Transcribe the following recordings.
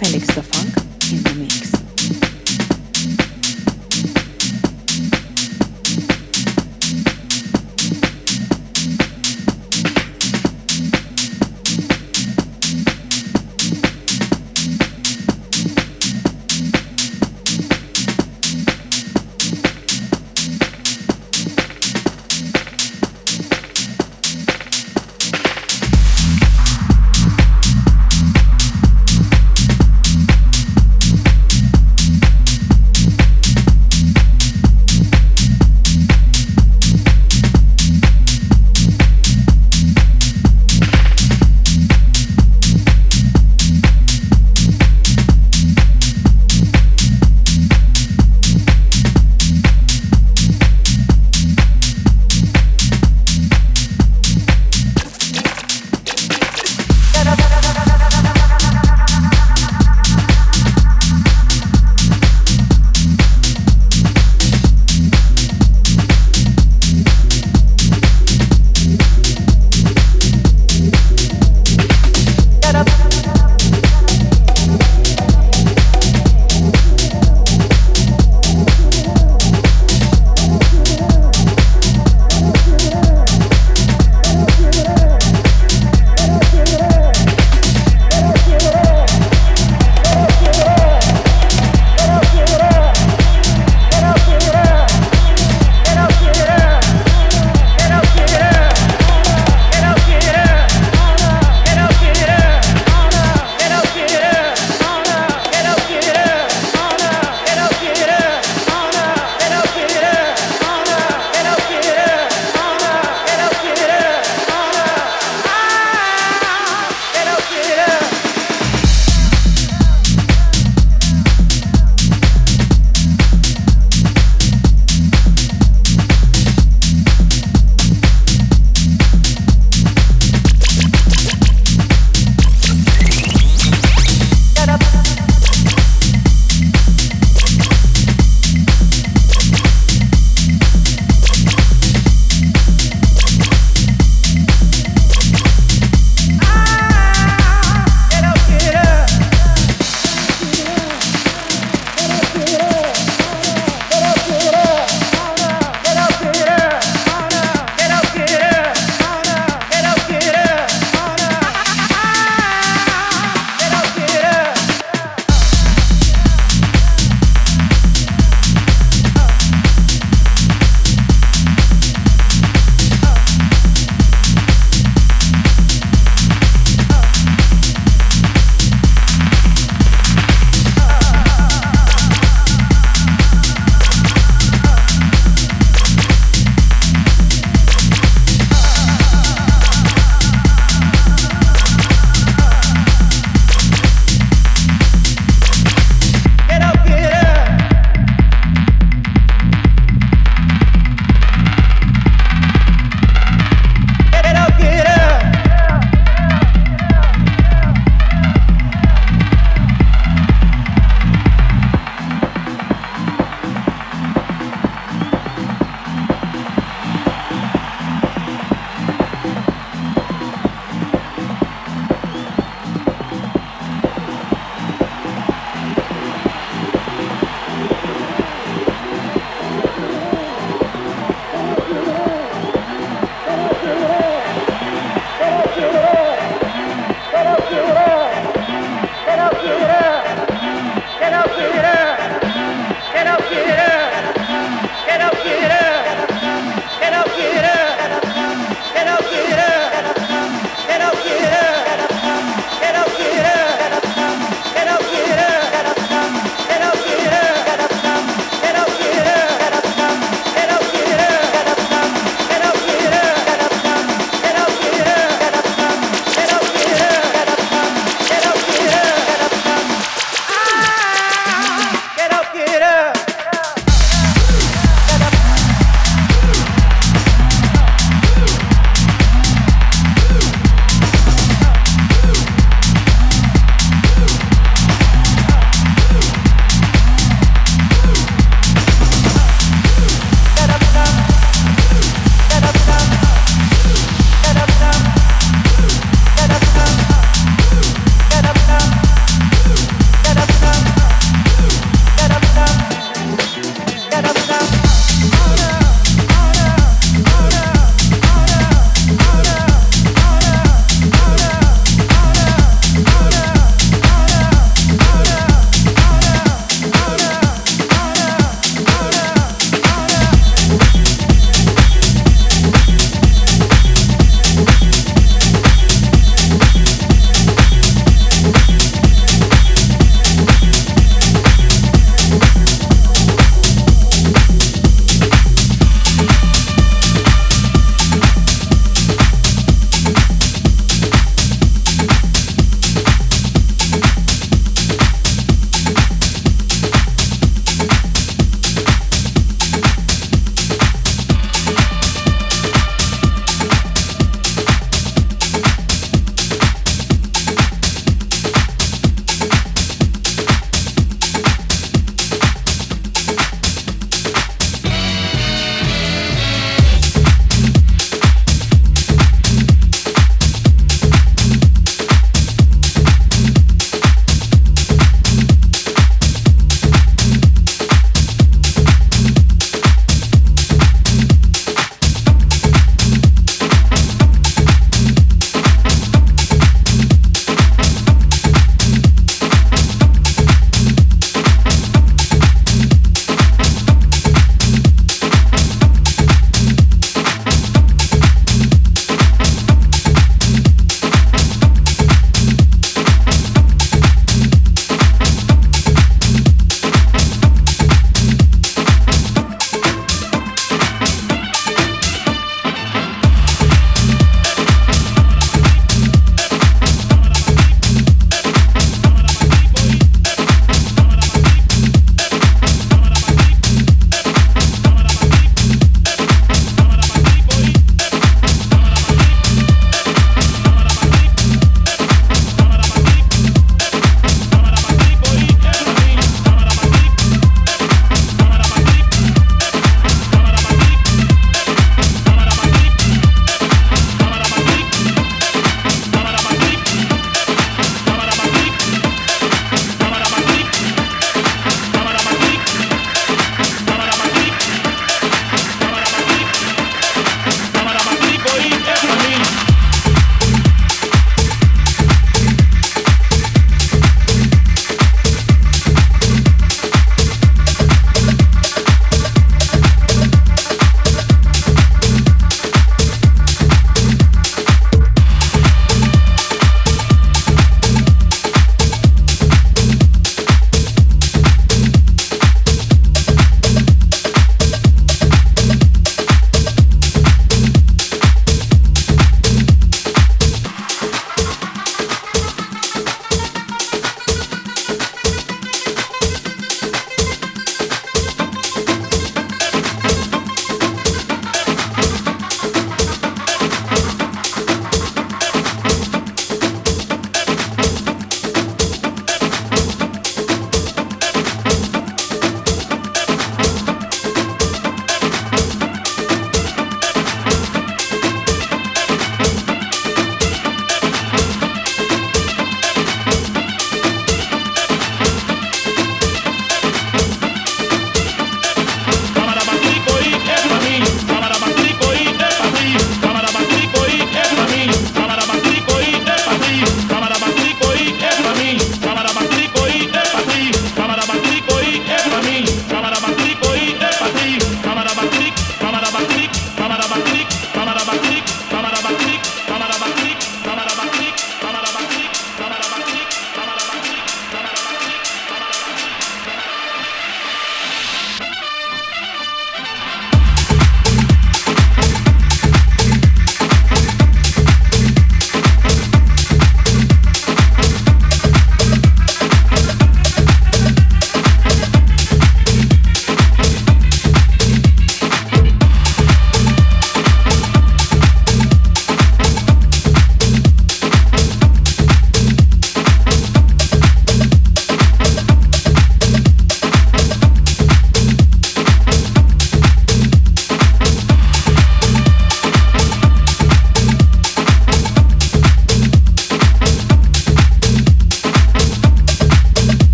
Felix the Funk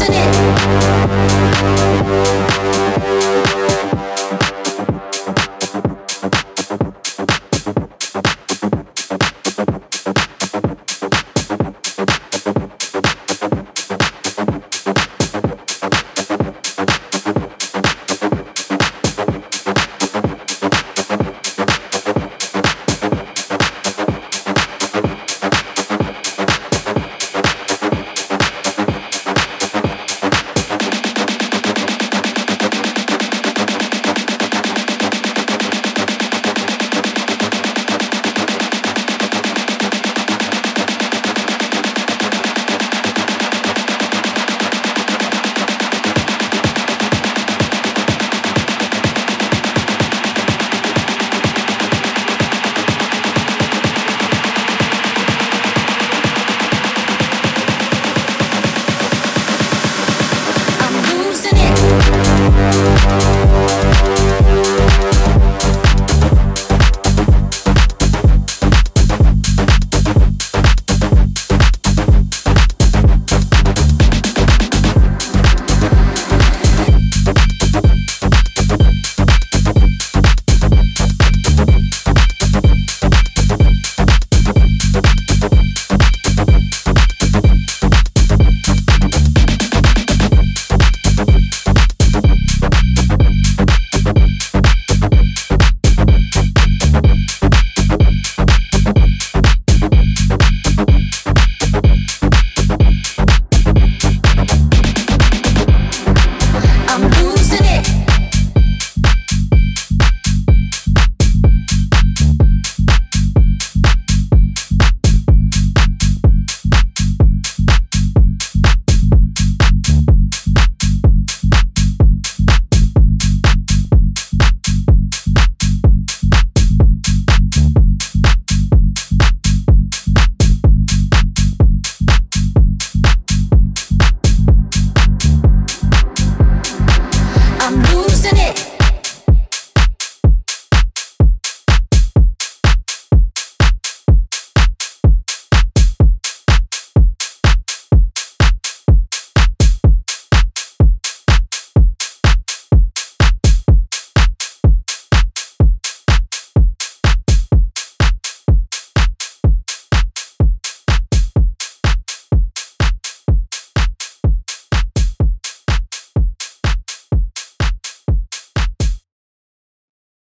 losing it.